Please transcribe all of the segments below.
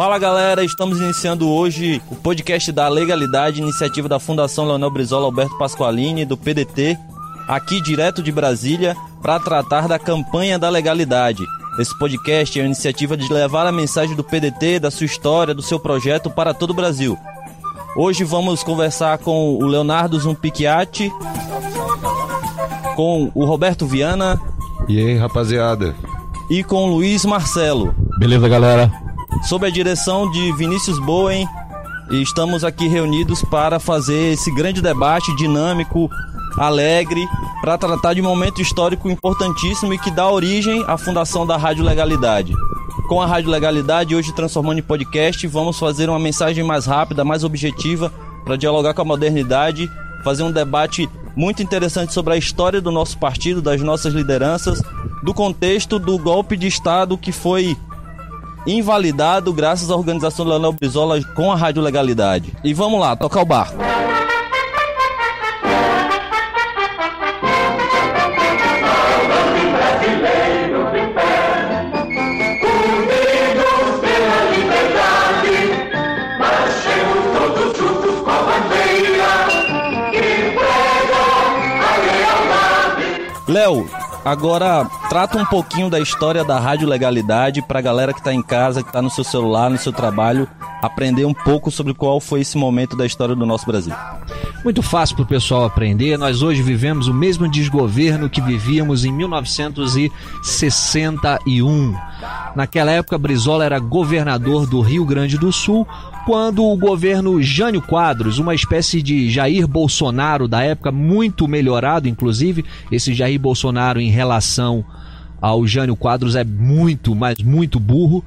Fala galera, estamos iniciando hoje o podcast da Legalidade, iniciativa da Fundação Leonel Brizola Alberto Pasqualini, do PDT, aqui direto de Brasília, para tratar da campanha da legalidade. Esse podcast é uma iniciativa de levar a mensagem do PDT, da sua história, do seu projeto para todo o Brasil. Hoje vamos conversar com o Leonardo Zumpicchiati, com o Roberto Viana. E aí, rapaziada? E com o Luiz Marcelo. Beleza, galera? Sob a direção de Vinícius Bowen, estamos aqui reunidos para fazer esse grande debate dinâmico, alegre, para tratar de um momento histórico importantíssimo e que dá origem à fundação da Rádio Legalidade. Com a Rádio Legalidade, hoje transformando em podcast, vamos fazer uma mensagem mais rápida, mais objetiva, para dialogar com a modernidade, fazer um debate muito interessante sobre a história do nosso partido, das nossas lideranças, do contexto do golpe de Estado que foi invalidado graças à organização do Leonel Brizola com a Rádio Legalidade. E vamos lá, tocar o barco. Léo, agora trata um pouquinho da história da rádio legalidade para a galera que está em casa, que está no seu celular, no seu trabalho, aprender um pouco sobre qual foi esse momento da história do nosso Brasil. Muito fácil para o pessoal aprender. Nós hoje vivemos o mesmo desgoverno que vivíamos em 1961. Naquela época, Brizola era governador do Rio Grande do Sul, quando o governo Jânio Quadros, uma espécie de Jair Bolsonaro da época, muito melhorado, inclusive, esse Jair Bolsonaro em relação ao Jânio Quadros é muito, mas muito burro.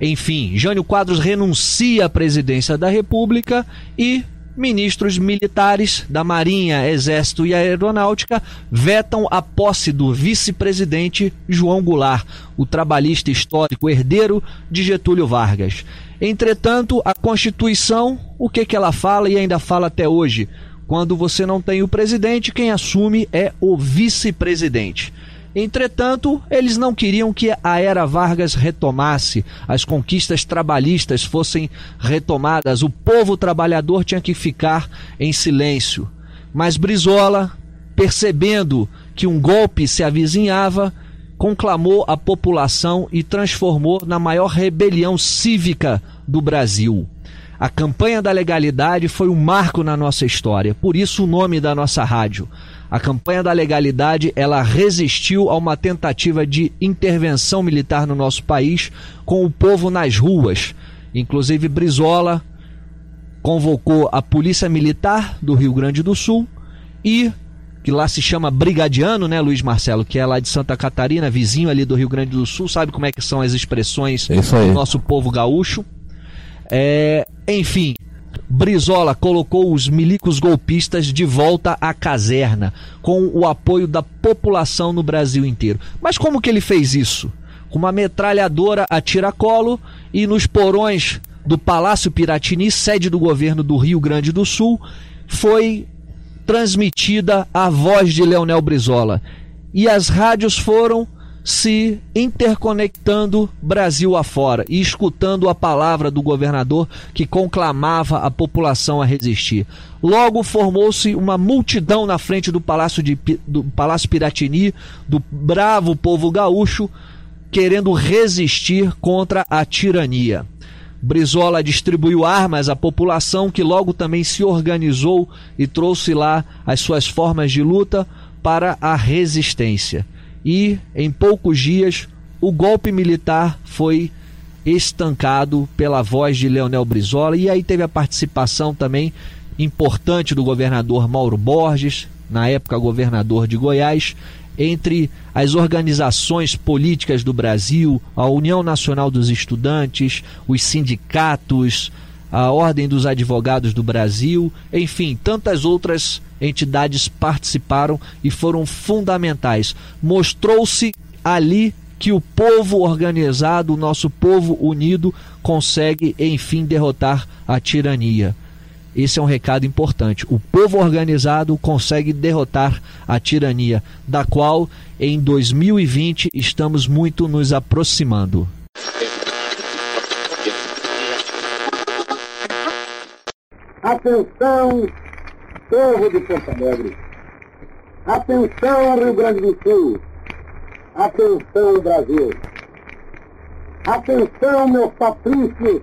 Enfim, Jânio Quadros renuncia à presidência da República e ministros militares da Marinha, Exército e Aeronáutica vetam a posse do vice-presidente João Goulart, o trabalhista histórico herdeiro de Getúlio Vargas. Entretanto, a Constituição, o que, que ela fala e ainda fala até hoje? Quando você não tem o presidente, quem assume é o vice-presidente. Entretanto, eles não queriam que a era Vargas retomasse, as conquistas trabalhistas fossem retomadas, o povo trabalhador tinha que ficar em silêncio. Mas Brizola, percebendo que um golpe se avizinhava, conclamou a população e transformou na maior rebelião cívica do Brasil. A campanha da legalidade foi um marco na nossa história, por isso o nome da nossa rádio. A campanha da legalidade, ela resistiu a uma tentativa de intervenção militar no nosso país com o povo nas ruas. Inclusive Brizola convocou a Polícia Militar do Rio Grande do Sul e que lá se chama Brigadiano, né, Luiz Marcelo, que é lá de Santa Catarina, vizinho ali do Rio Grande do Sul, sabe como é que são as expressões é do nosso povo gaúcho. É, enfim, Brizola colocou os milicos golpistas de volta à caserna, com o apoio da população no Brasil inteiro. Mas como que ele fez isso? Com uma metralhadora a tiracolo e nos porões do Palácio Piratini, sede do governo do Rio Grande do Sul, foi transmitida a voz de Leonel Brizola. E as rádios foram se interconectando Brasil afora e escutando a palavra do governador que conclamava a população a resistir. Logo formou-se uma multidão na frente do Palácio, de, do Palácio Piratini, do bravo povo gaúcho, querendo resistir contra a tirania. Brizola distribuiu armas à população que logo também se organizou e trouxe lá as suas formas de luta para a resistência. E em poucos dias o golpe militar foi estancado pela voz de Leonel Brizola e aí teve a participação também importante do governador Mauro Borges, na época governador de Goiás, entre as organizações políticas do Brasil, a União Nacional dos Estudantes, os sindicatos, a Ordem dos Advogados do Brasil, enfim, tantas outras entidades participaram e foram fundamentais. Mostrou-se ali que o povo organizado, o nosso povo unido, consegue enfim derrotar a tirania. Esse é um recado importante. O povo organizado consegue derrotar a tirania, da qual em 2020 estamos muito nos aproximando. Atenção, povo de Porto Alegre. Atenção, Rio Grande do Sul. Atenção, Brasil. Atenção, meus patrícios,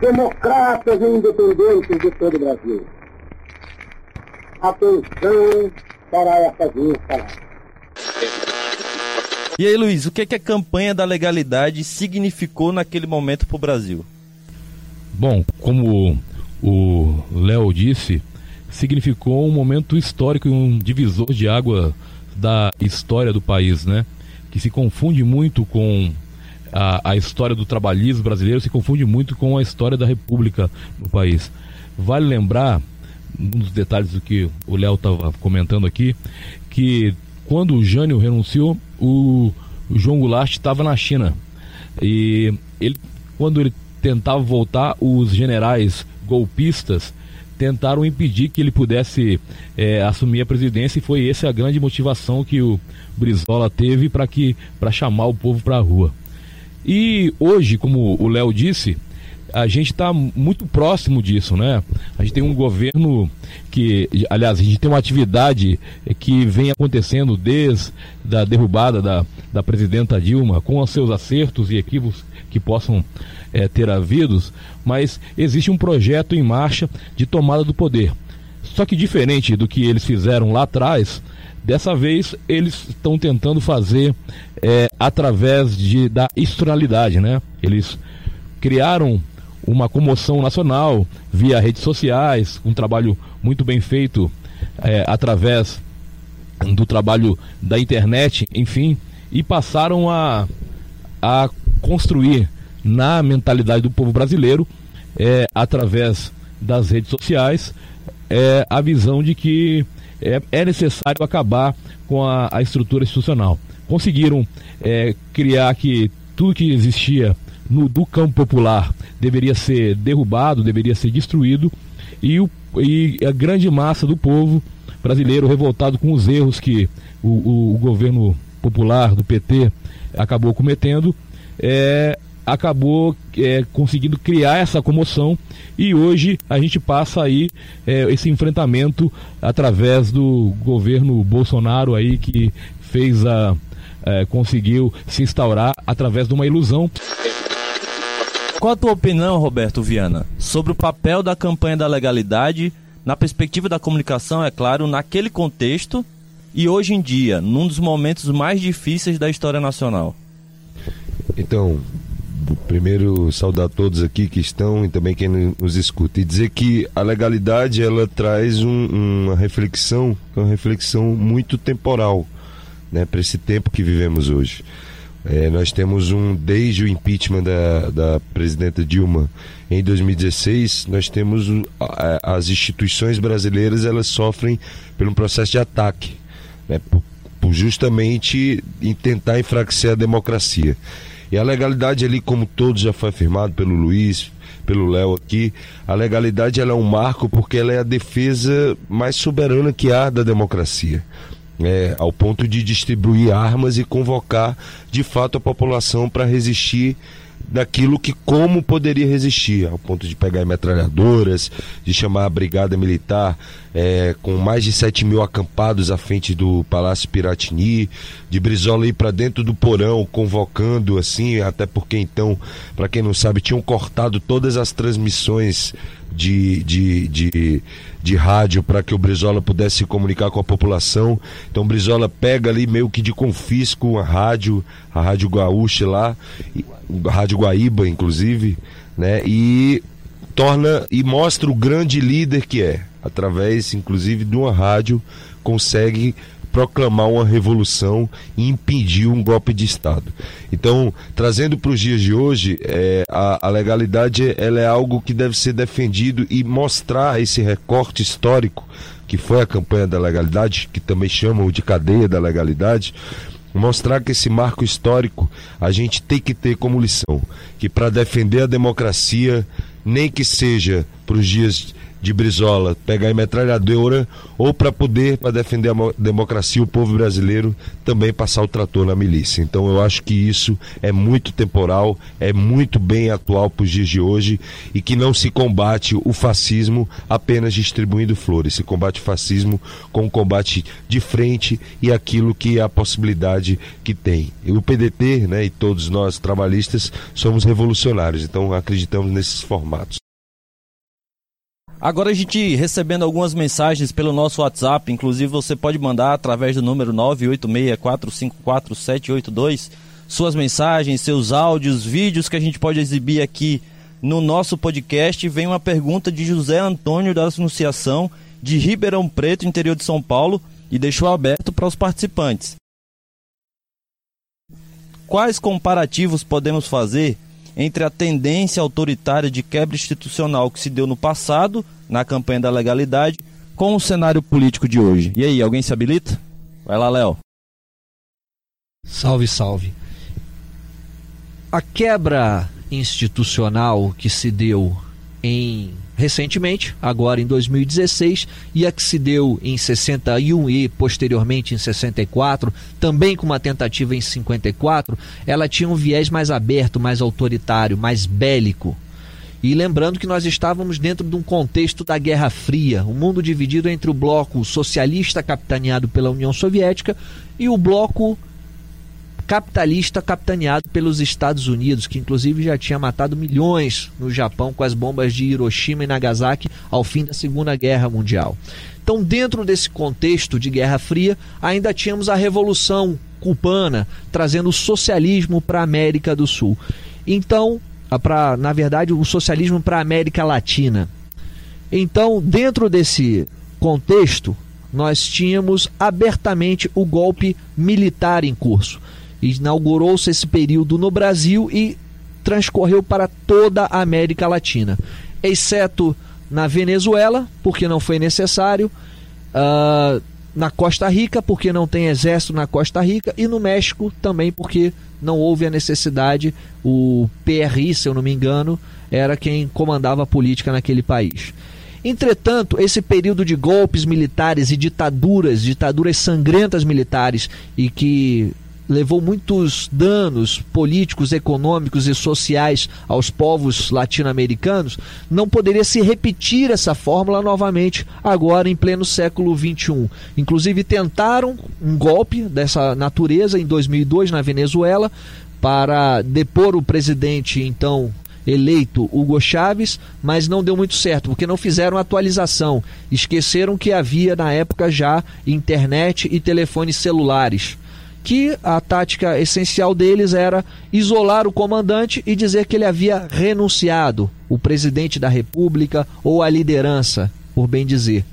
democratas e independentes de todo o Brasil. Atenção para essa minhas E aí, Luiz, o que, é que a campanha da legalidade significou naquele momento para o Brasil? Bom, como o Léo disse, significou um momento histórico e um divisor de água da história do país, né? Que se confunde muito com a, a história do trabalhismo brasileiro, se confunde muito com a história da república no país. Vale lembrar, um dos detalhes do que o Léo estava comentando aqui, que quando o Jânio renunciou, o, o João Goulart estava na China. E ele, quando ele tentava voltar, os generais golpistas tentaram impedir que ele pudesse é, assumir a presidência e foi essa a grande motivação que o Brizola teve para que para chamar o povo para a rua. E hoje, como o Léo disse, a gente está muito próximo disso, né? A gente tem um governo que, aliás, a gente tem uma atividade que vem acontecendo desde a derrubada da, da presidenta Dilma, com os seus acertos e equívocos que possam é, ter havidos, mas existe um projeto em marcha de tomada do poder. Só que diferente do que eles fizeram lá atrás, dessa vez eles estão tentando fazer é, através de, da institucionalidade, né? Eles criaram uma comoção nacional via redes sociais, um trabalho muito bem feito é, através do trabalho da internet, enfim, e passaram a, a construir na mentalidade do povo brasileiro, é, através das redes sociais, é, a visão de que é, é necessário acabar com a, a estrutura institucional. Conseguiram é, criar que tudo que existia no, do campo popular deveria ser derrubado, deveria ser destruído, e, o, e a grande massa do povo brasileiro revoltado com os erros que o, o, o governo popular do PT acabou cometendo, é, acabou é, conseguindo criar essa comoção e hoje a gente passa aí é, esse enfrentamento através do governo Bolsonaro aí que fez a é, conseguiu se instaurar através de uma ilusão. Qual a tua opinião, Roberto Viana, sobre o papel da campanha da legalidade na perspectiva da comunicação, é claro, naquele contexto e hoje em dia, num dos momentos mais difíceis da história nacional? Então, primeiro saudar todos aqui que estão e também quem nos escuta e dizer que a legalidade ela traz um, uma reflexão, uma reflexão muito temporal, né, para esse tempo que vivemos hoje. É, nós temos um desde o impeachment da, da presidenta Dilma em 2016, nós temos a, as instituições brasileiras elas sofrem por um processo de ataque, né, por, por justamente em tentar enfraquecer a democracia. E a legalidade ali, como todos já foi afirmado pelo Luiz, pelo Léo aqui, a legalidade ela é um marco porque ela é a defesa mais soberana que há da democracia. É, ao ponto de distribuir armas e convocar de fato a população para resistir daquilo que como poderia resistir, ao ponto de pegar metralhadoras, de chamar a brigada militar é, com mais de 7 mil acampados à frente do Palácio Piratini, de Brizola ir para dentro do porão, convocando assim, até porque então, para quem não sabe, tinham cortado todas as transmissões de, de, de, de rádio para que o Brizola pudesse se comunicar com a população. Então Brizola pega ali meio que de confisco a rádio, a Rádio Gaúcha lá, a Rádio Guaíba, inclusive, né? E torna e mostra o grande líder que é, através inclusive de uma rádio, consegue proclamar uma revolução e impedir um golpe de Estado. Então, trazendo para os dias de hoje, é, a, a, legalidade ela é algo que deve ser defendido e mostrar esse recorte histórico que foi a campanha da legalidade, que também chamam de cadeia da legalidade, mostrar que esse marco histórico a gente tem que ter como lição que para defender a democracia nem que seja para os dias de Brizola pegar em metralhadora ou para poder, para defender a democracia, o povo brasileiro também passar o trator na milícia. Então eu acho que isso é muito temporal, é muito bem atual para os dias de hoje e que não se combate o fascismo apenas distribuindo flores, se combate o fascismo com um combate de frente e aquilo que é a possibilidade que tem. E o PDT, né, e todos nós trabalhistas somos revolucionários, então acreditamos nesses formatos. Agora a gente recebendo algumas mensagens pelo nosso WhatsApp, inclusive você pode mandar através do número 986454782 suas mensagens, seus áudios, vídeos que a gente pode exibir aqui no nosso podcast. Vem uma pergunta de José Antônio da Anunciação de Ribeirão Preto, interior de São Paulo, e deixou aberto para os participantes. Quais comparativos podemos fazer entre a tendência autoritária de quebra institucional que se deu no passado, na campanha da legalidade, com o cenário político de hoje. E aí, alguém se habilita? Vai lá, Léo. Salve, salve. A quebra institucional que se deu em recentemente, agora em 2016, e a que se deu em 61 e posteriormente em 64, também com uma tentativa em 54, ela tinha um viés mais aberto, mais autoritário, mais bélico. E lembrando que nós estávamos dentro de um contexto da Guerra Fria, um mundo dividido entre o bloco socialista capitaneado pela União Soviética e o bloco capitalista capitaneado pelos Estados Unidos, que inclusive já tinha matado milhões no Japão com as bombas de Hiroshima e Nagasaki ao fim da Segunda Guerra Mundial. Então, dentro desse contexto de Guerra Fria, ainda tínhamos a Revolução Cubana trazendo o socialismo para a América do Sul. Então, para, na verdade, o socialismo para a América Latina. Então, dentro desse contexto, nós tínhamos abertamente o golpe militar em curso. Inaugurou-se esse período no Brasil e transcorreu para toda a América Latina, exceto na Venezuela, porque não foi necessário, uh, na Costa Rica, porque não tem exército na Costa Rica, e no México também, porque não houve a necessidade. O PRI, se eu não me engano, era quem comandava a política naquele país. Entretanto, esse período de golpes militares e ditaduras, ditaduras sangrentas militares e que levou muitos danos políticos, econômicos e sociais aos povos latino-americanos, não poderia se repetir essa fórmula novamente agora em pleno século XXI. Inclusive tentaram um golpe dessa natureza em 2002 na Venezuela para depor o presidente então eleito Hugo Chávez, mas não deu muito certo, porque não fizeram atualização. Esqueceram que havia na época já internet e telefones celulares que a tática essencial deles era isolar o comandante e dizer que ele havia renunciado, o presidente da República ou a liderança, por bem dizer.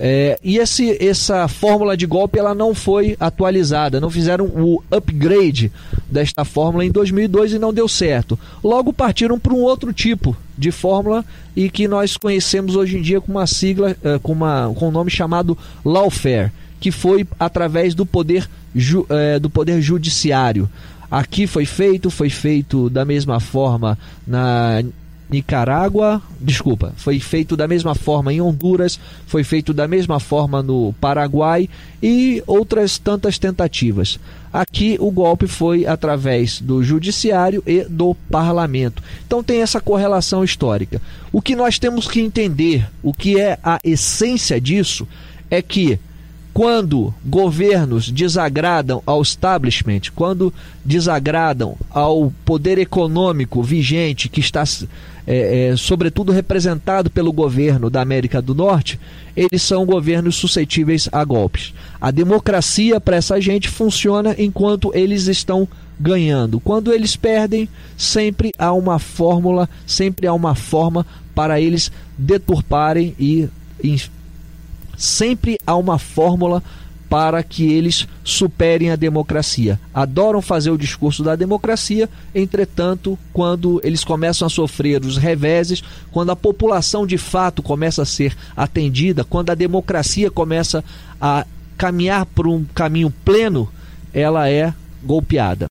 É, e esse, essa fórmula de golpe ela não foi atualizada, não fizeram o upgrade desta fórmula em 2002 e não deu certo. Logo partiram para um outro tipo de fórmula e que nós conhecemos hoje em dia com uma sigla, é, com, uma, com um nome chamado lawfare, que foi através do poder ju, é, do Poder Judiciário. Aqui foi feito, foi feito da mesma forma na Nicarágua, desculpa, foi feito da mesma forma em Honduras, foi feito da mesma forma no Paraguai e outras tantas tentativas. Aqui o golpe foi através do judiciário e do parlamento. Então tem essa correlação histórica. O que nós temos que entender, o que é a essência disso, é que quando governos desagradam ao establishment, quando desagradam ao poder econômico vigente que está, é, é, sobretudo, representado pelo governo da América do Norte, eles são governos suscetíveis a golpes. A democracia para essa gente funciona enquanto eles estão ganhando. Quando eles perdem, sempre há uma fórmula, sempre há uma forma para eles deturparem e sempre há uma fórmula para que eles superem a democracia. Adoram fazer o discurso da democracia, entretanto, quando eles começam a sofrer os reveses, quando a população de fato começa a ser atendida, quando a democracia começa a caminhar por um caminho pleno, ela é golpeada.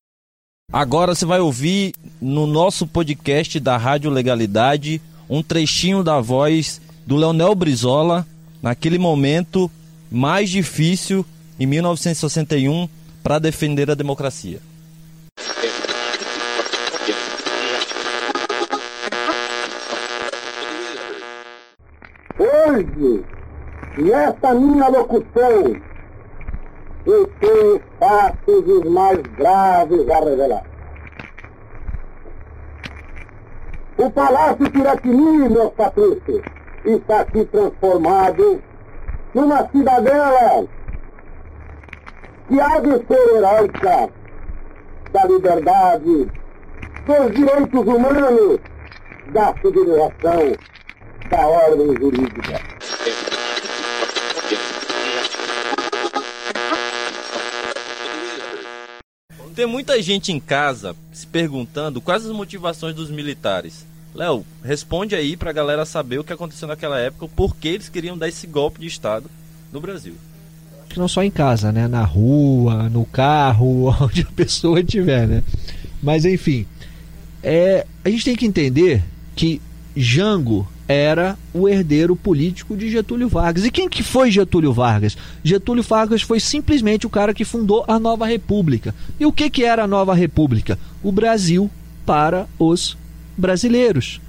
Agora você vai ouvir no nosso podcast da Rádio Legalidade um trechinho da voz do Leonel Brizola naquele momento mais difícil em 1961 para defender a democracia. Hoje, nesta minha locução, eu tenho fatos os mais graves a revelar. O Palácio Piratini, meus patrícios, está aqui transformado numa cidadela que há de ser heróica da liberdade, dos direitos humanos, da civilização, da ordem jurídica. Tem muita gente em casa se perguntando quais as motivações dos militares. Léo, responde aí pra galera saber o que aconteceu naquela época, por que eles queriam dar esse golpe de Estado no Brasil. Não só em casa, né? Na rua, no carro, onde a pessoa estiver, né? Mas enfim, é, a gente tem que entender que Jango era o herdeiro político de Getúlio Vargas. E quem que foi Getúlio Vargas? Getúlio Vargas foi simplesmente o cara que fundou a Nova República. E o que, que era a Nova República? O Brasil para os brasileiros.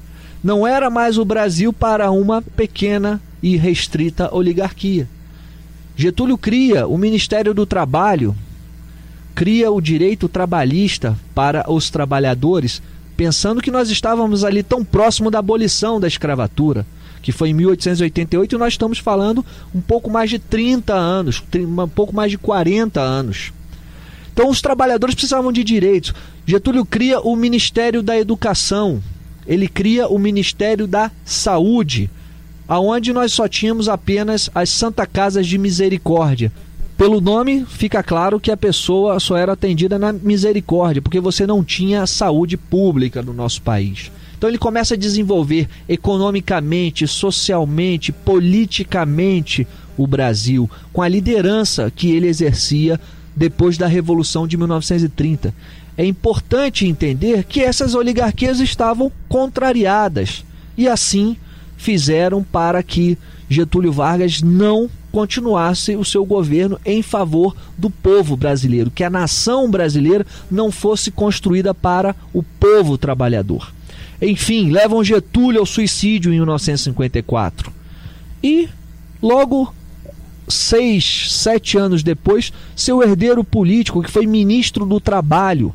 Não era mais o Brasil para uma pequena e restrita oligarquia. Getúlio cria o Ministério do Trabalho, cria o direito trabalhista para os trabalhadores pensando que nós estávamos ali tão próximo da abolição da escravatura, que foi em 1888, e nós estamos falando um pouco mais de 30 anos, um pouco mais de 40 anos. Então os trabalhadores precisavam de direitos. Getúlio cria o Ministério da Educação, ele cria o Ministério da Saúde, aonde nós só tínhamos apenas as Santa Casas de Misericórdia, pelo nome, fica claro que a pessoa só era atendida na misericórdia, porque você não tinha saúde pública no nosso país. Então ele começa a desenvolver economicamente, socialmente, politicamente o Brasil, com a liderança que ele exercia depois da Revolução de 1930. É importante entender que essas oligarquias estavam contrariadas e assim fizeram para que Getúlio Vargas não continuasse o seu governo em favor do povo brasileiro, que a nação brasileira não fosse construída para o povo trabalhador. Enfim, levam Getúlio ao suicídio em 1954. E logo seis, sete anos depois, seu herdeiro político, que foi ministro do Trabalho,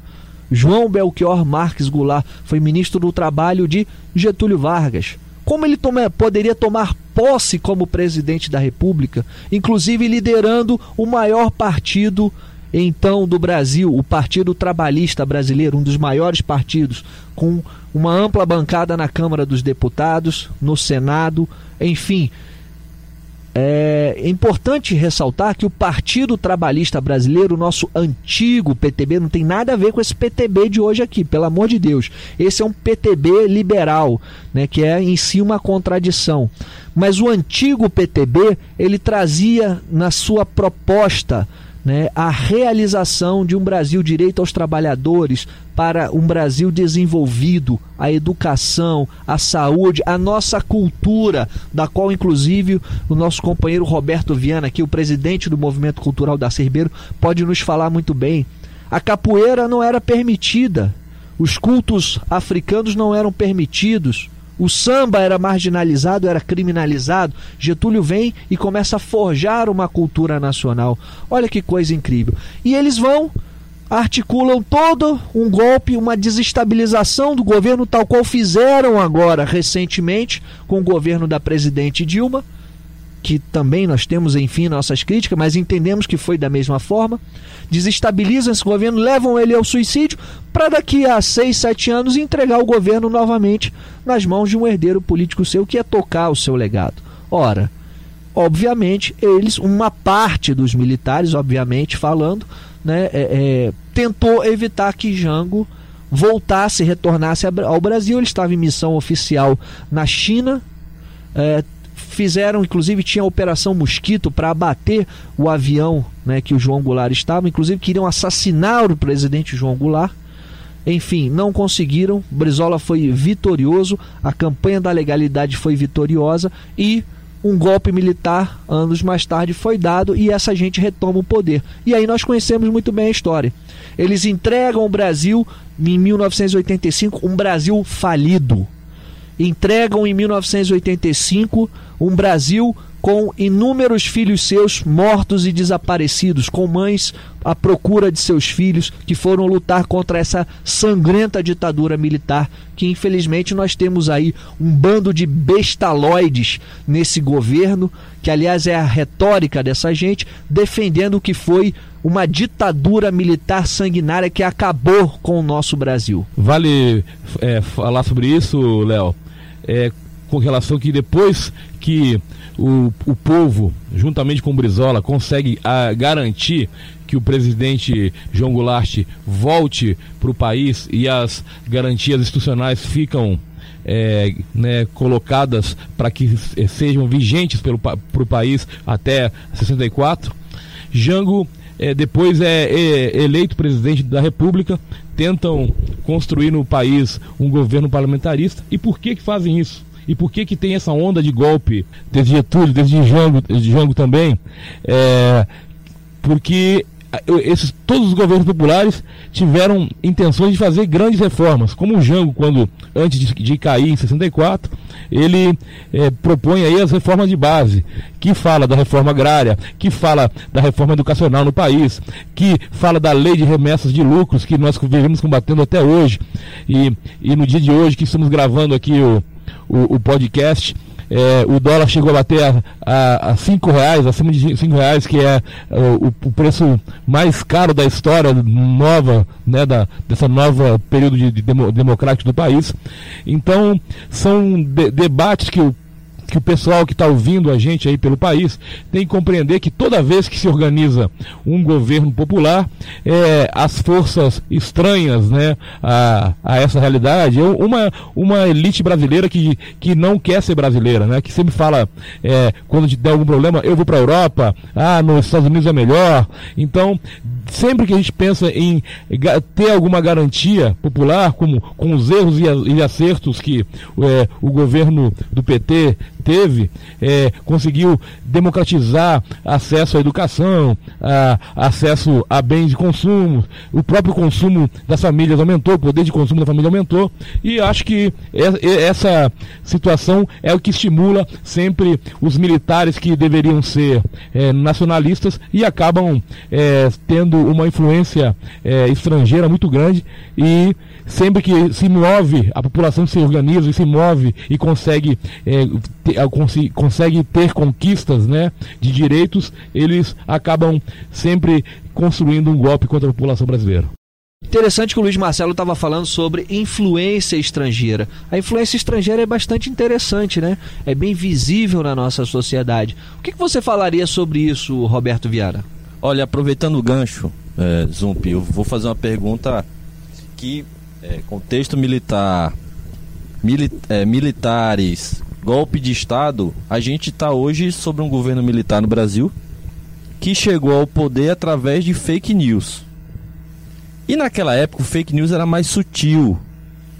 João Belchior Marques Goulart, foi ministro do Trabalho de Getúlio Vargas. Como ele poderia tomar posse como presidente da República, inclusive liderando o maior partido então do Brasil, o Partido Trabalhista Brasileiro, um dos maiores partidos, com uma ampla bancada na Câmara dos Deputados, no Senado, enfim, é importante ressaltar que o Partido Trabalhista Brasileiro, o nosso antigo PTB, não tem nada a ver com esse PTB de hoje aqui, pelo amor de Deus. Esse é um PTB liberal, né, que é em si uma contradição. Mas o antigo PTB, ele trazia na sua proposta né, a realização de um Brasil direito aos trabalhadores, para um Brasil desenvolvido, a educação, a saúde, a nossa cultura, da qual inclusive o nosso companheiro Roberto Viana, aqui o presidente do Movimento Cultural da Cerbeiro, pode nos falar muito bem. A capoeira não era permitida, os cultos africanos não eram permitidos, o samba era marginalizado, era criminalizado. Getúlio vem e começa a forjar uma cultura nacional. Olha que coisa incrível. E eles vão articulam todo um golpe, uma desestabilização do governo, tal qual fizeram agora recentemente com o governo da presidente Dilma, que também nós temos, enfim, nossas críticas, mas entendemos que foi da mesma forma. Desestabilizam esse governo, levam ele ao suicídio, para daqui a seis, sete anos entregar o governo novamente nas mãos de um herdeiro político seu que ia tocar o seu legado. Ora, obviamente, eles, uma parte dos militares, obviamente falando, né, é, é, tentou evitar que Jango voltasse, retornasse ao Brasil. Ele estava em missão oficial na China. É, fizeram, inclusive, tinha a Operação Mosquito para abater o avião né, que o João Goulart estava. Inclusive, queriam assassinar o presidente João Goulart. Enfim, não conseguiram. Brizola foi vitorioso, a campanha da legalidade foi vitoriosa e um golpe militar, anos mais tarde, foi dado e essa gente retoma o poder. E aí nós conhecemos muito bem a história. Eles entregam o Brasil em 1985, um Brasil falido. Entregam em 1985 um Brasil com inúmeros filhos seus mortos e desaparecidos, com mães à procura de seus filhos que foram lutar contra essa sangrenta ditadura militar que infelizmente nós temos aí um bando de bestaloides nesse governo, que aliás é a retórica dessa gente, defendendo o que foi uma ditadura militar sanguinária que acabou com o nosso Brasil. Vale é, falar sobre isso, Léo, é, com relação que depois que o, o povo, juntamente com o Brizola, consegue a, ah, garantir que o presidente João Goulart volte para o país e as garantias institucionais ficam é, né, colocadas para que sejam vigentes para o país até 64. Jango é, depois é, é, eleito presidente da República, tentam construir no país um governo parlamentarista. E por que, que fazem isso? E por que que tem essa onda de golpe desde Getúlio, desde Jango, desde Jango também? É, porque esses, todos os governos populares tiveram intenções de fazer grandes reformas, como o Jango, quando antes de, de cair em 64, ele é, propõe aí as reformas de base, que fala da reforma agrária, que fala da reforma educacional no país, que fala da lei de remessas de lucros que nós vivemos combatendo até hoje. E, e no dia de hoje que estamos gravando aqui o, o, o podcast. É, o dólar chegou a bater a, a, a cinco reais, acima de cinco reais, que é o, o, preço mais caro da história nova, né, da, dessa nova período de, de demo, democrático do país. Então, são de, debates que o que o pessoal que está ouvindo a gente aí pelo país tem que compreender que toda vez que se organiza um governo popular, é, as forças estranhas né, a, a essa realidade, é uma, uma elite brasileira que, que não quer ser brasileira, né, que sempre fala, é, quando der algum problema, eu vou para a Europa, ah, nos Estados Unidos é melhor. Então, sempre que a gente pensa em ter alguma garantia popular, como com os erros e acertos que é, o governo do PT teve, é, conseguiu democratizar acesso à educação, a, acesso a bens de consumo, o próprio consumo das famílias aumentou, o poder de consumo da família aumentou, e acho que essa situação é o que estimula sempre os militares que deveriam ser é, nacionalistas e acabam é, tendo uma influência é, estrangeira muito grande. E sempre que se move, a população se organiza e se move e consegue, é, consegue ter conquistas né, de direitos, eles acabam sempre construindo um golpe contra a população brasileira. Interessante que o Luiz Marcelo estava falando sobre influência estrangeira. A influência estrangeira é bastante interessante, né? É bem visível na nossa sociedade. O que, que você falaria sobre isso, Roberto Viara? Olha, aproveitando o gancho, é, Zumpi, eu vou fazer uma pergunta que é, contexto militar, mili é, militares, golpe de Estado, a gente está hoje sobre um governo militar no Brasil que chegou ao poder através de fake news. E naquela época o fake news era mais sutil,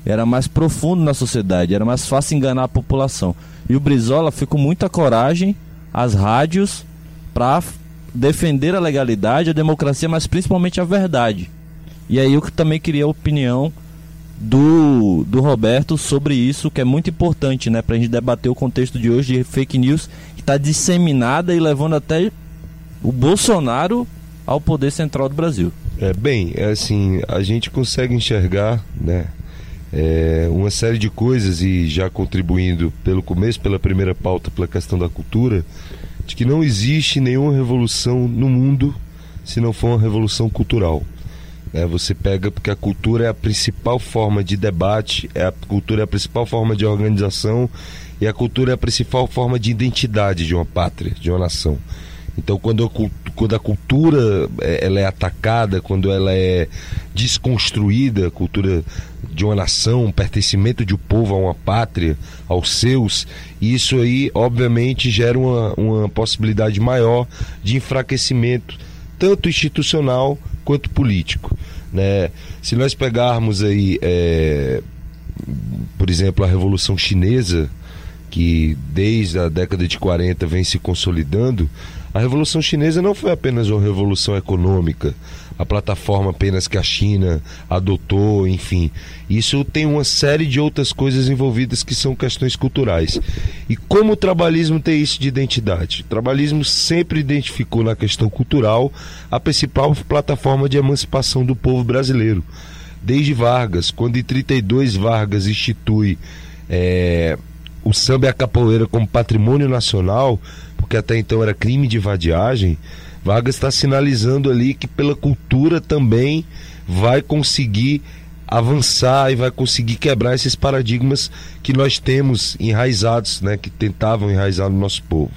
era mais profundo na sociedade, era mais fácil enganar a população. E o Brizola foi com muita coragem às rádios para defender a legalidade, a democracia, mas principalmente a verdade. E aí eu também queria a opinião do, do Roberto sobre isso, que é muito importante, né, para a gente debater o contexto de hoje de fake news que está disseminada e levando até o Bolsonaro ao poder central do Brasil. É bem, é assim, a gente consegue enxergar, né, é, uma série de coisas e já contribuindo pelo começo, pela primeira pauta, pela questão da cultura, de que não existe nenhuma revolução no mundo se não for uma revolução cultural. É, você pega porque a cultura é a principal forma de debate, é a cultura é a principal forma de organização e a cultura é a principal forma de identidade de uma pátria, de uma nação. Então, quando a, quando a cultura é, ela é atacada, quando ela é desconstruída, a cultura de uma nação, um pertencimento de um povo a uma pátria, aos seus, isso aí, obviamente, gera uma, uma possibilidade maior de enfraquecimento, tanto institucional quanto político. Né? Se nós pegarmos aí, é, por exemplo, a Revolução Chinesa, que desde a década de 40 vem se consolidando, a Revolução Chinesa não foi apenas uma revolução econômica, a plataforma apenas que a China adotou, enfim. Isso tem uma série de outras coisas envolvidas que são questões culturais. E como o trabalhismo tem isso de identidade? O trabalhismo sempre identificou na questão cultural a principal plataforma de emancipação do povo brasileiro. Desde Vargas, quando em 32 Vargas institui é, o samba e a capoeira como patrimônio nacional, porque até então era crime de vadiagem, Vargas está sinalizando ali que pela cultura também vai conseguir avançar e vai conseguir quebrar esses paradigmas que nós temos enraizados, né, que tentavam enraizar no nosso povo.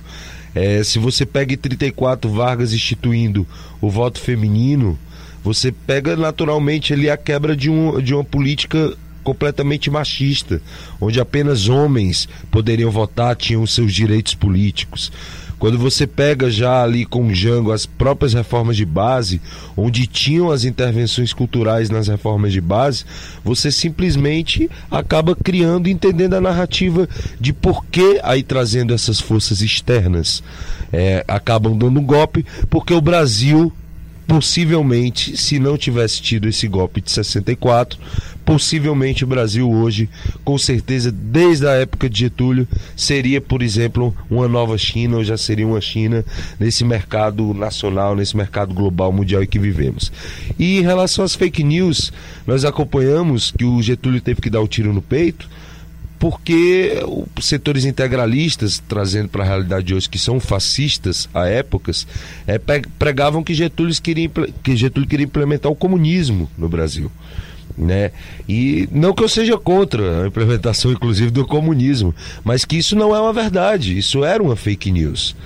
É, se você pega em 34 Vargas instituindo o voto feminino, você pega naturalmente ali a quebra de, um, de uma política completamente machista, onde apenas homens poderiam votar, tinham seus direitos políticos. Quando você pega já ali com o Jango as próprias reformas de base, onde tinham as intervenções culturais nas reformas de base, você simplesmente acaba criando, entendendo a narrativa de por que aí trazendo essas forças externas é, acabam dando um golpe, porque o Brasil possivelmente, se não tivesse tido esse golpe de 64, possivelmente o Brasil hoje, com certeza, desde a época de Getúlio, seria, por exemplo, uma nova China, ou já seria uma China nesse mercado nacional, nesse mercado global mundial em que vivemos. E em relação às fake news, nós acompanhamos que o Getúlio teve que dar o tiro no peito porque os setores integralistas, trazendo para a realidade de hoje, que são fascistas a épocas, é, pregavam que Getúlio, queria, que Getúlio queria implementar o comunismo no Brasil. Né? E não que eu seja contra a implementação, inclusive, do comunismo, mas que isso não é uma verdade, isso era uma fake news.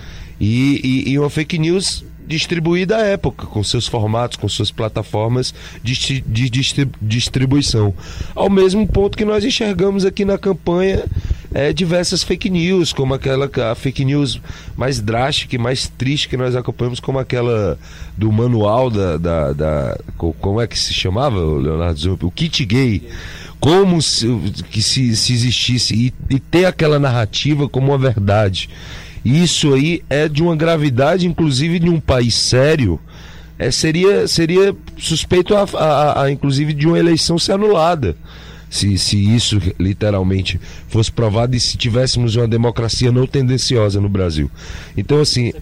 E, e, e uma fake news distribuída à época, com seus formatos, com suas plataformas de, distribuição. Ao mesmo ponto que nós enxergamos aqui na campanha é, diversas fake news, como aquela a fake news mais drástica e mais triste que nós acompanhamos, como aquela do manual da. da, da como é que se chamava, Leonardo Zump? O kit gay como se, que se, se existisse e, e, ter aquela narrativa como uma verdade. Isso aí é de uma gravidade, inclusive, de um país sério. É, seria, seria suspeito, a, a, a, inclusive, de uma eleição ser anulada. Se, se isso literalmente fosse provado e se tivéssemos uma democracia não tendenciosa no Brasil. Então, assim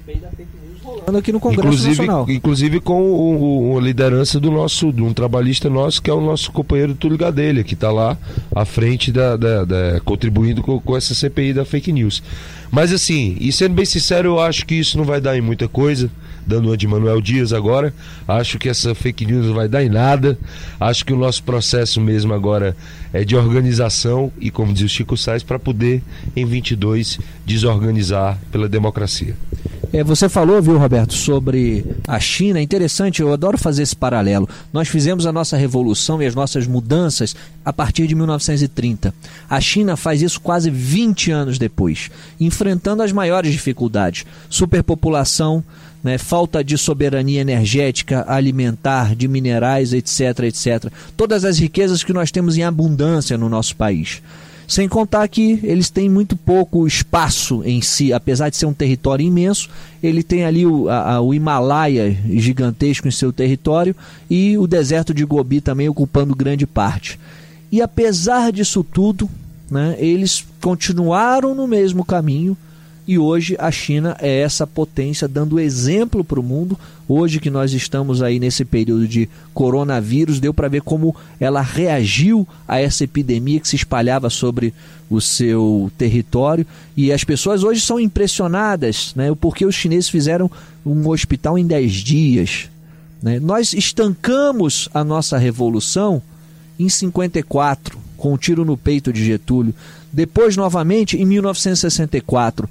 aqui no Congresso inclusive, Nacional. Inclusive com o, o, a liderança do nosso, de um trabalhista nosso, que é o nosso companheiro Túlio Gadelha, que está lá à frente da, da, da contribuindo com, com, essa CPI da fake news. Mas assim, e sendo bem sincero, eu acho que isso não vai dar em muita coisa dando uma de Manuel Dias agora. Acho que essa fake news não vai dar em nada. Acho que o nosso processo mesmo agora é de organização e, como diz o Chico Sainz, para poder, em 22, desorganizar pela democracia. É, você falou, viu, Roberto, sobre a China. Interessante, eu adoro fazer esse paralelo. Nós fizemos a nossa revolução e as nossas mudanças a partir de 1930. A China faz isso quase 20 anos depois, enfrentando as maiores dificuldades: superpopulação, né, falta de soberania energética, alimentar, de minerais, etc, etc. Todas as riquezas que nós temos em abundância no nosso país. Sem contar que eles têm muito pouco espaço em si, apesar de ser um território imenso, ele tem ali o, a, o Himalaia gigantesco em seu território e o deserto de Gobi também ocupando grande parte. E apesar disso tudo, né, eles continuaram no mesmo caminho, e hoje a China é essa potência dando exemplo para o mundo. Hoje que nós estamos aí nesse período de coronavírus, deu para ver como ela reagiu a essa epidemia que se espalhava sobre o seu território e as pessoas hoje são impressionadas, né? Porque os chineses fizeram um hospital em 10 dias. Né? Nós estancamos a nossa revolução em 54 com o um tiro no peito de Getúlio. Depois, novamente, em 1964,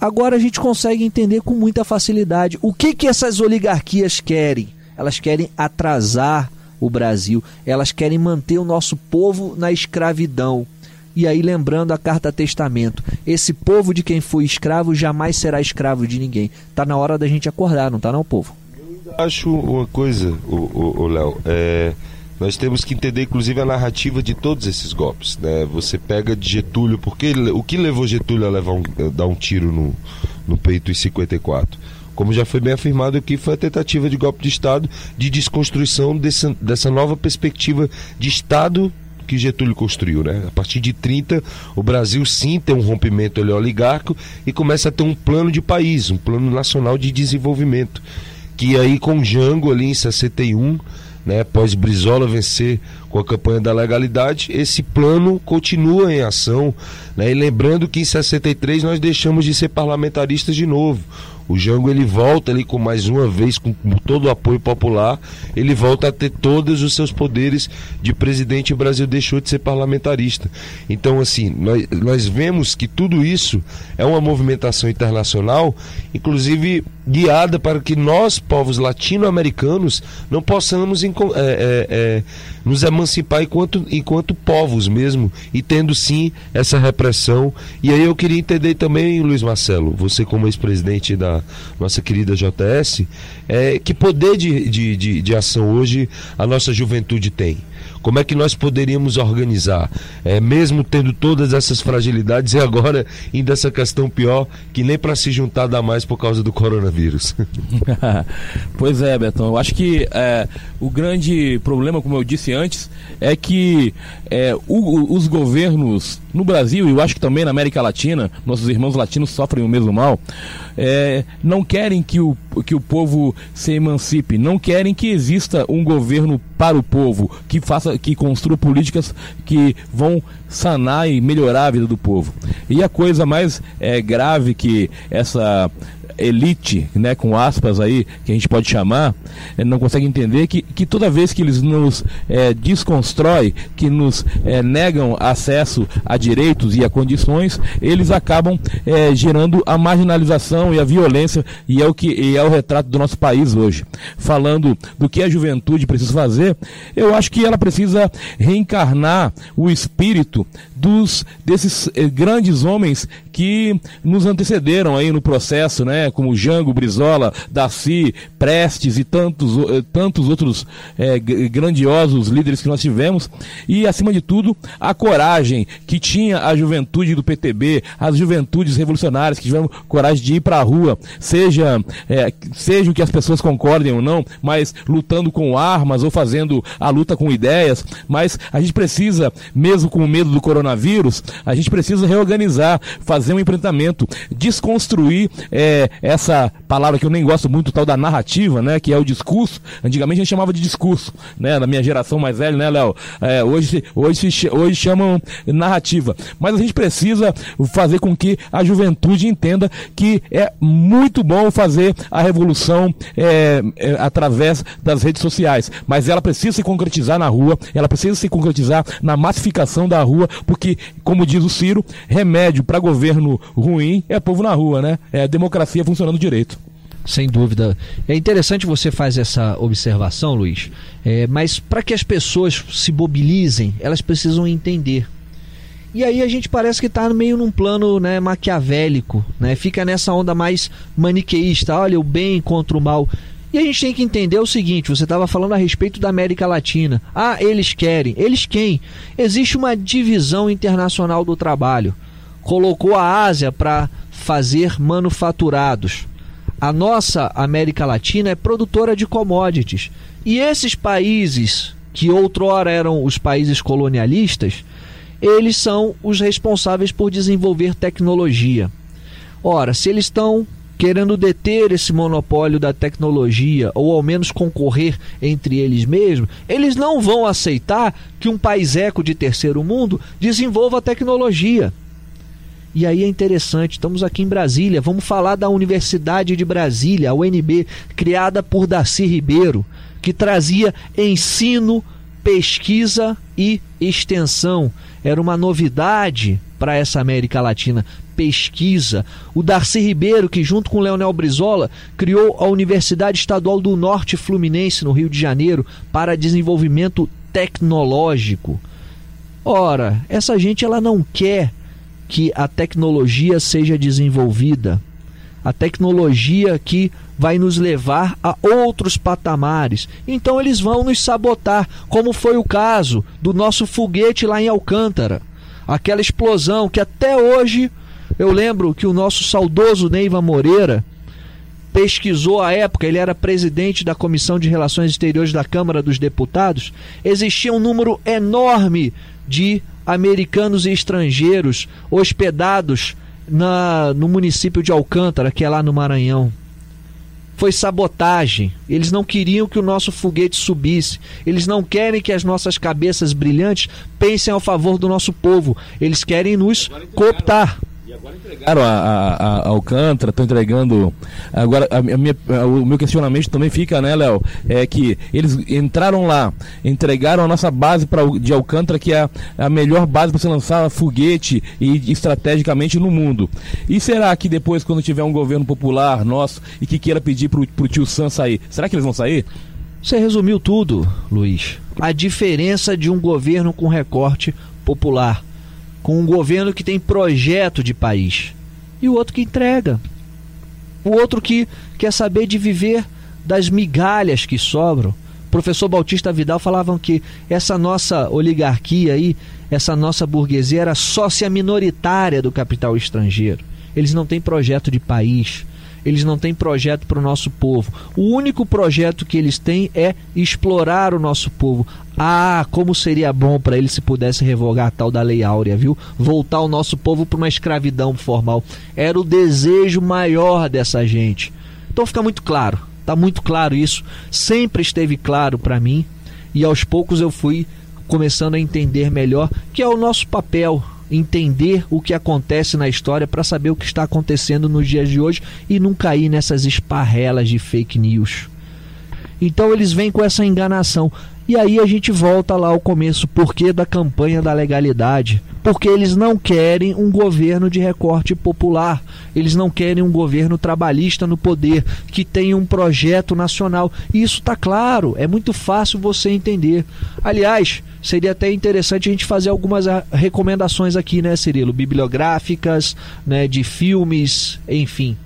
Agora a gente consegue entender com muita facilidade o que, que essas oligarquias querem. Elas querem atrasar o Brasil, elas querem manter o nosso povo na escravidão. E aí, lembrando a carta testamento, esse povo de quem foi escravo jamais será escravo de ninguém. Tá na hora da gente acordar, não tá não, povo? acho uma coisa, o Léo, é, nós temos que entender, inclusive, a narrativa de todos esses golpes. Né? Você pega de Getúlio, porque o que levou Getúlio a levar um, a dar um tiro no, no peito em 54? Como já foi bem afirmado aqui, foi a tentativa de golpe de Estado de desconstrução dessa, dessa nova perspectiva de Estado que Getúlio construiu, né? A partir de 30, o Brasil sim tem um rompimento oligarco e começa a ter um plano de país, um plano nacional de desenvolvimento, que aí com Jango ali em 61, né, após Brizola vencer com a campanha da legalidade, esse plano continua em ação, né? E lembrando que em 63 nós deixamos de ser parlamentaristas de novo. O Jango ele volta ali com mais uma vez, com, todo o apoio popular, ele volta a ter todos os seus poderes de presidente e o Brasil deixou de ser parlamentarista. Então, assim, nós, nós vemos que tudo isso é uma movimentação internacional, inclusive guiada para que nós, povos latino-americanos, não possamos é, é, é, nos emancipar enquanto, enquanto povos mesmo, e tendo sim essa repressão. E aí eu queria entender também, Luiz Marcelo, você como ex-presidente da nossa querida JS, é, que poder de, de, de, de ação hoje a nossa juventude tem? Como é que nós poderíamos organizar, é, mesmo tendo todas essas fragilidades e agora ainda essa questão pior que nem para se juntar dá mais por causa do coronavírus? pois é, Betão. Eu acho que é, o grande problema, como eu disse antes, é que é, o, os governos no Brasil e eu acho que também na América Latina, nossos irmãos latinos sofrem o mesmo mal, é, não querem que o, que o povo se emancipe, não querem que exista um governo para o povo, que faça, que construa políticas que vão sanar e melhorar a vida do povo. E a coisa mais é, grave que essa elite, né, com aspas aí, que a gente pode chamar, é, não consegue entender que, que toda vez que eles nos é, desconstrói, que nos é, negam acesso a direitos e a condições, eles acabam é, gerando a marginalização e a violência, e é o que é o retrato do nosso país hoje. Falando do que a juventude precisa fazer, eu acho que ela precisa reencarnar o espírito dos desses eh, grandes homens que nos antecederam aí no processo, né, como Jango, Brizola, Daci, Prestes e tantos, eh, tantos outros eh, grandiosos líderes que nós tivemos, e acima de tudo, a coragem que tinha a juventude do PTB, as juventudes revolucionárias que tiveram coragem de ir para a rua, seja, seja o que as pessoas concordem ou não, mas lutando com armas ou fazendo a luta com ideias, mas a gente precisa, mesmo com o medo do coronavírus, coronavírus, a gente precisa reorganizar, fazer um enfrentamento, desconstruir é, essa palavra que eu nem gosto muito, tal da narrativa, né? Que é o discurso. Antigamente a gente chamava de discurso, né? Na minha geração mais velha, né, Léo? É, hoje, hoje, hoje chamam narrativa. Mas a gente precisa fazer com que a juventude entenda que é muito bom fazer a revolução é, é, através das redes sociais. Mas ela precisa se concretizar na rua, ela precisa se concretizar na massificação da rua, porque que, como diz o Ciro, remédio para governo ruim é povo na rua, né? É democracia funcionando direito. Sem dúvida. É interessante você fazer essa observação, Luiz, é, mas para que as pessoas se mobilizem, elas precisam entender. E aí a gente parece que está meio num plano né, maquiavélico, né? fica nessa onda mais maniqueísta, olha, o bem contra o mal. E a gente tem que entender o seguinte: você estava falando a respeito da América Latina. Ah, eles querem. Eles quem? Existe uma divisão internacional do trabalho. Colocou a Ásia para fazer manufaturados. A nossa América Latina é produtora de commodities. E esses países, que outrora eram os países colonialistas, eles são os responsáveis por desenvolver tecnologia. Ora, se eles estão querendo deter esse monopólio da tecnologia ou ao menos concorrer entre eles mesmos, eles não vão aceitar que um país eco de terceiro mundo desenvolva a tecnologia. E aí é interessante, estamos aqui em Brasília, vamos falar da Universidade de Brasília, a UNB, criada por Darcy Ribeiro, que trazia ensino, pesquisa e extensão. Era uma novidade para essa América Latina pesquisa. O Darcy Ribeiro, que junto com Leonel Brizola criou a Universidade Estadual do Norte Fluminense, no Rio de Janeiro, para desenvolvimento tecnológico. Ora, essa gente ela não quer que a tecnologia seja desenvolvida. A tecnologia que vai nos levar a outros patamares. Então eles vão nos sabotar, como foi o caso do nosso foguete lá em Alcântara. Aquela explosão que até hoje eu lembro que o nosso saudoso Neiva Moreira pesquisou à época, ele era presidente da Comissão de Relações Exteriores da Câmara dos Deputados, existia um número enorme de americanos e estrangeiros hospedados na, no município de Alcântara, que é lá no Maranhão. Foi sabotagem. Eles não queriam que o nosso foguete subisse. Eles não querem que as nossas cabeças brilhantes pensem ao favor do nosso povo. Eles querem nos cooptar entregaram a, a, a Alcântara, estão entregando. Agora, a, a minha, o meu questionamento também fica, né, Léo? É que eles entraram lá, entregaram a nossa base pra, de Alcântara, que é a, a melhor base para você lançar foguete e estrategicamente no mundo. E será que depois, quando tiver um governo popular nosso e que queira pedir pro, pro tio Sam sair, será que eles vão sair? Você resumiu tudo, Luiz. A diferença de um governo com recorte popular com um governo que tem projeto de país e o outro que entrega. O outro que quer saber de viver das migalhas que sobram. O professor Bautista Vidal falavam que essa nossa oligarquia aí, essa nossa burguesia era sócia minoritária do capital estrangeiro. Eles não têm projeto de país, eles não têm projeto para o nosso povo. O único projeto que eles têm é explorar o nosso povo. Ah, como seria bom para eles se pudesse revogar a tal da Lei Áurea, viu? Voltar o nosso povo para uma escravidão formal. Era o desejo maior dessa gente. Então fica muito claro, tá muito claro isso. Sempre esteve claro para mim e aos poucos eu fui começando a entender melhor que é o nosso papel entender o que acontece na história para saber o que está acontecendo nos dias de hoje e não cair nessas esparrelas de fake news. Então eles vêm com essa enganação. E aí a gente volta lá ao começo, porquê da campanha da legalidade? Porque eles não querem um governo de recorte popular, eles não querem um governo trabalhista no poder, que tenha um projeto nacional. E isso está claro, é muito fácil você entender. Aliás, seria até interessante a gente fazer algumas ah, recomendações aqui, né, Cirilo? Bibliográficas, né, de filmes, enfim.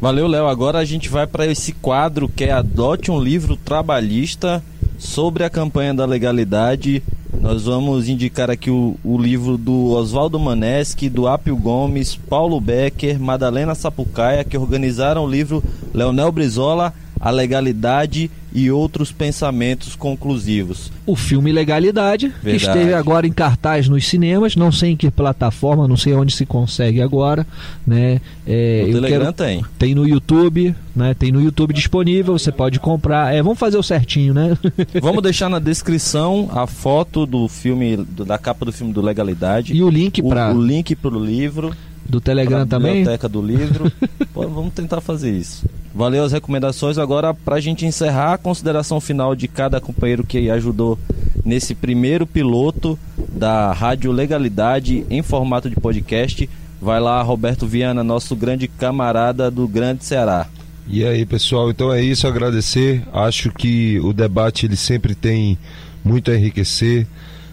Valeu, Léo. Agora a gente vai para esse quadro que é Adote um Livro Trabalhista sobre a campanha da legalidade. Nós vamos indicar aqui o, o livro do Oswaldo Maneschi, do Apio Gomes, Paulo Becker, Madalena Sapucaia, que organizaram o livro Leonel Brizola, A Legalidade e outros pensamentos conclusivos. O filme Legalidade, Verdade. que esteve agora em cartaz nos cinemas, não sei em que plataforma, não sei onde se consegue agora, né? É, no Telegram quero... tem. Tem no YouTube, né? Tem no YouTube disponível, você pode comprar. É, vamos fazer o certinho, né? vamos deixar na descrição a foto do filme, da capa do filme do Legalidade e o link para o, o link para o livro do Telegram também? Biblioteca do livro. Pô, vamos tentar fazer isso. Valeu as recomendações. Agora, para a gente encerrar, a consideração final de cada companheiro que ajudou nesse primeiro piloto da Rádio Legalidade em formato de podcast. Vai lá, Roberto Viana, nosso grande camarada do Grande Ceará. E aí, pessoal, então é isso, agradecer. Acho que o debate ele sempre tem muito a enriquecer.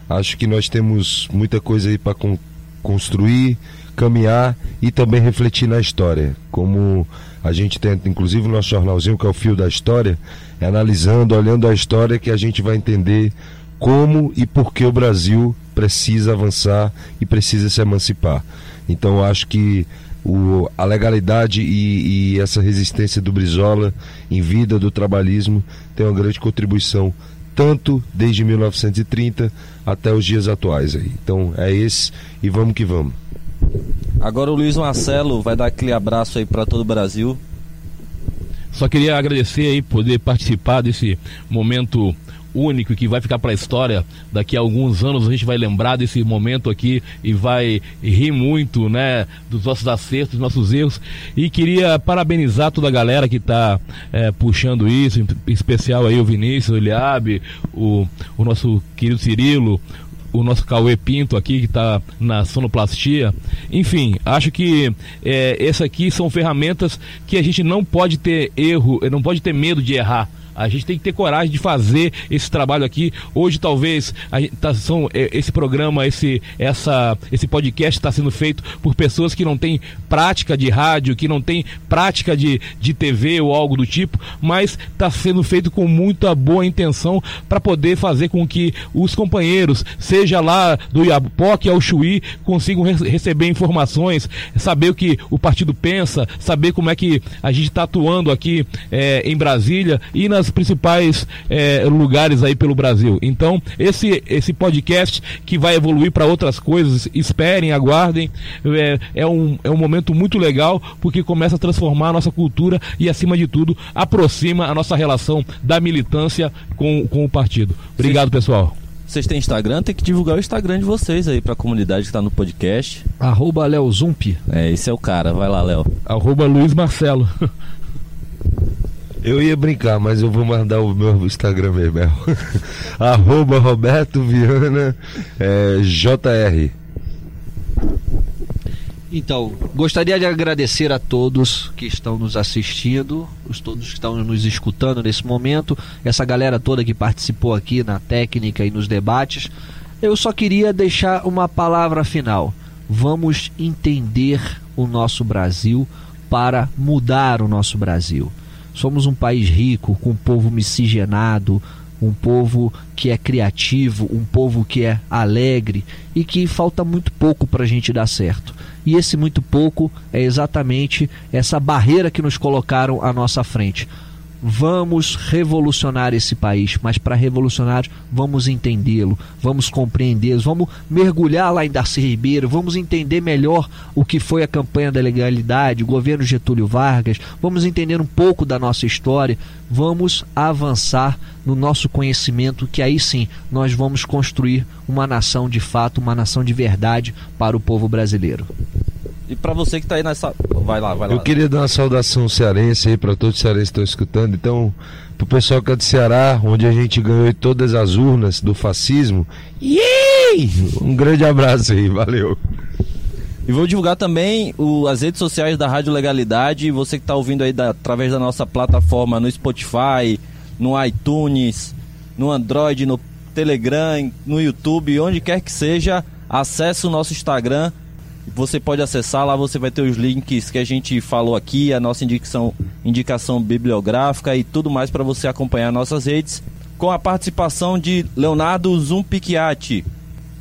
Acho que nós temos muita coisa aí para con construir caminhar e também refletir na história. Como a gente tenta, inclusive no nosso jornalzinho, que é o Fio da História, é analisando, olhando a história que a gente vai entender como e por que o Brasil precisa avançar e precisa se emancipar. Então acho que o, a legalidade e, e, essa resistência do Brizola em vida do trabalhismo tem uma grande contribuição tanto desde 1930 até os dias atuais aí. Então é esse e vamos que vamos. Agora o Luiz Marcelo vai dar aquele abraço aí para todo o Brasil. Só queria agradecer aí poder participar desse momento único que vai ficar para a história. Daqui a alguns anos a gente vai lembrar desse momento aqui e vai rir muito, né, dos nossos acertos, dos nossos erros. E queria parabenizar toda a galera que está é, puxando isso, em especial aí o Vinícius, o Eliabe, o, o nosso querido Cirilo, o nosso Cauê Pinto aqui, que está na sonoplastia. Enfim, acho que é, essas aqui são ferramentas que a gente não pode ter erro, não pode ter medo de errar A gente tem que ter coragem de fazer esse trabalho aqui. Hoje, talvez, tá, são, é, esse programa, esse, essa, esse podcast está sendo feito por pessoas que não têm prática de rádio, que não têm prática de, de TV ou algo do tipo, mas está sendo feito com muita boa intenção para poder fazer com que os companheiros, seja lá do Iapoque ao Chuí, consigam re receber informações, saber o que o partido pensa, saber como é que a gente está atuando aqui é, em Brasília e nas principais é, lugares aí pelo Brasil. Então, esse, esse podcast que vai evoluir para outras coisas, esperem, aguardem. É, é, um, é um momento muito legal porque começa a transformar a nossa cultura e, acima de tudo, aproxima a nossa relação da militância com, com o partido. Obrigado, Sim. pessoal. Vocês têm Instagram, tem que divulgar o Instagram de vocês aí pra comunidade que tá no podcast. Arroba Léo Zump. É, esse é o cara. Vai lá, Léo. Arroba Luiz Marcelo. Eu ia brincar, mas eu vou mandar o meu Instagram mesmo. É arroba Roberto Viana é, JR. Então, gostaria de agradecer a todos que estão nos assistindo, os todos que estão nos escutando nesse momento, essa galera toda que participou aqui na técnica e nos debates. Eu só queria deixar uma palavra final. Vamos entender o nosso Brasil para mudar o nosso Brasil. Somos um país rico, com um povo miscigenado, um povo que é criativo, um povo que é alegre e que falta muito pouco para a gente dar certo. E esse muito pouco é exatamente essa barreira que nos colocaram à nossa frente. Vamos revolucionar esse país, mas para revolucionar, vamos entendê-lo, vamos compreendê-lo, vamos mergulhar lá em Darcy Ribeiro, vamos entender melhor o que foi a campanha da legalidade, o governo Getúlio Vargas, vamos entender um pouco da nossa história, vamos avançar no nosso conhecimento, que aí sim nós vamos construir uma nação de fato, uma nação de verdade para o povo brasileiro. E para você que está aí nessa. Vai lá, vai lá. Eu queria dar uma saudação cearense aí para todos os cearenses que estão escutando. Então, pro pessoal que é do Ceará, onde a gente ganhou todas as urnas do fascismo. Yay! Um grande abraço aí, valeu. E vou divulgar também o, as redes sociais da Rádio Legalidade. Você que está ouvindo aí da, através da nossa plataforma no Spotify, no iTunes, no Android, no Telegram, no YouTube, onde quer que seja, acesse o nosso Instagram você pode acessar lá, você vai ter os links que a gente falou aqui, a nossa indicação, indicação bibliográfica e tudo mais para você acompanhar nossas redes, com a participação de Leonardo Zumpicchiati,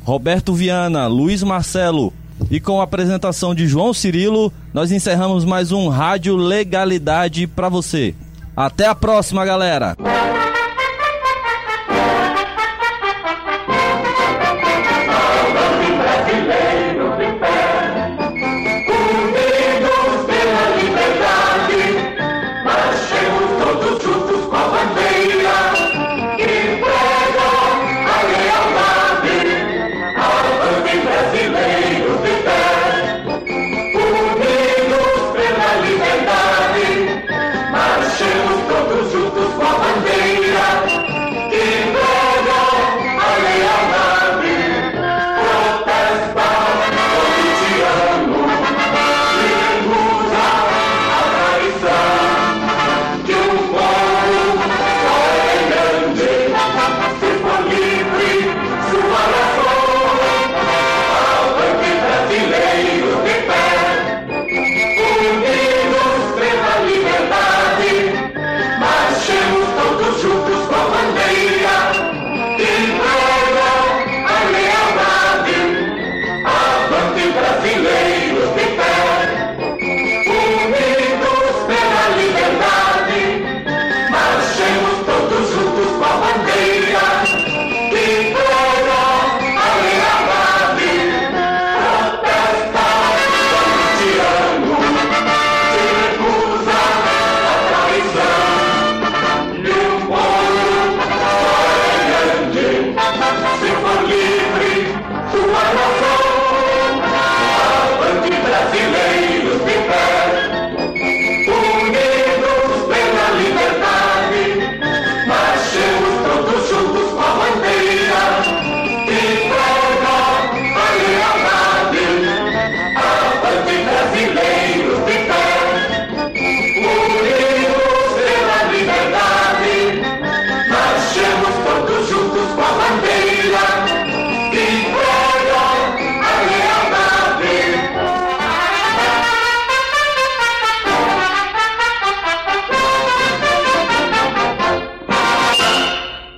Roberto Viana, Luiz Marcelo e com a apresentação de João Cirilo, nós encerramos mais um Rádio Legalidade para você. Até a próxima, galera!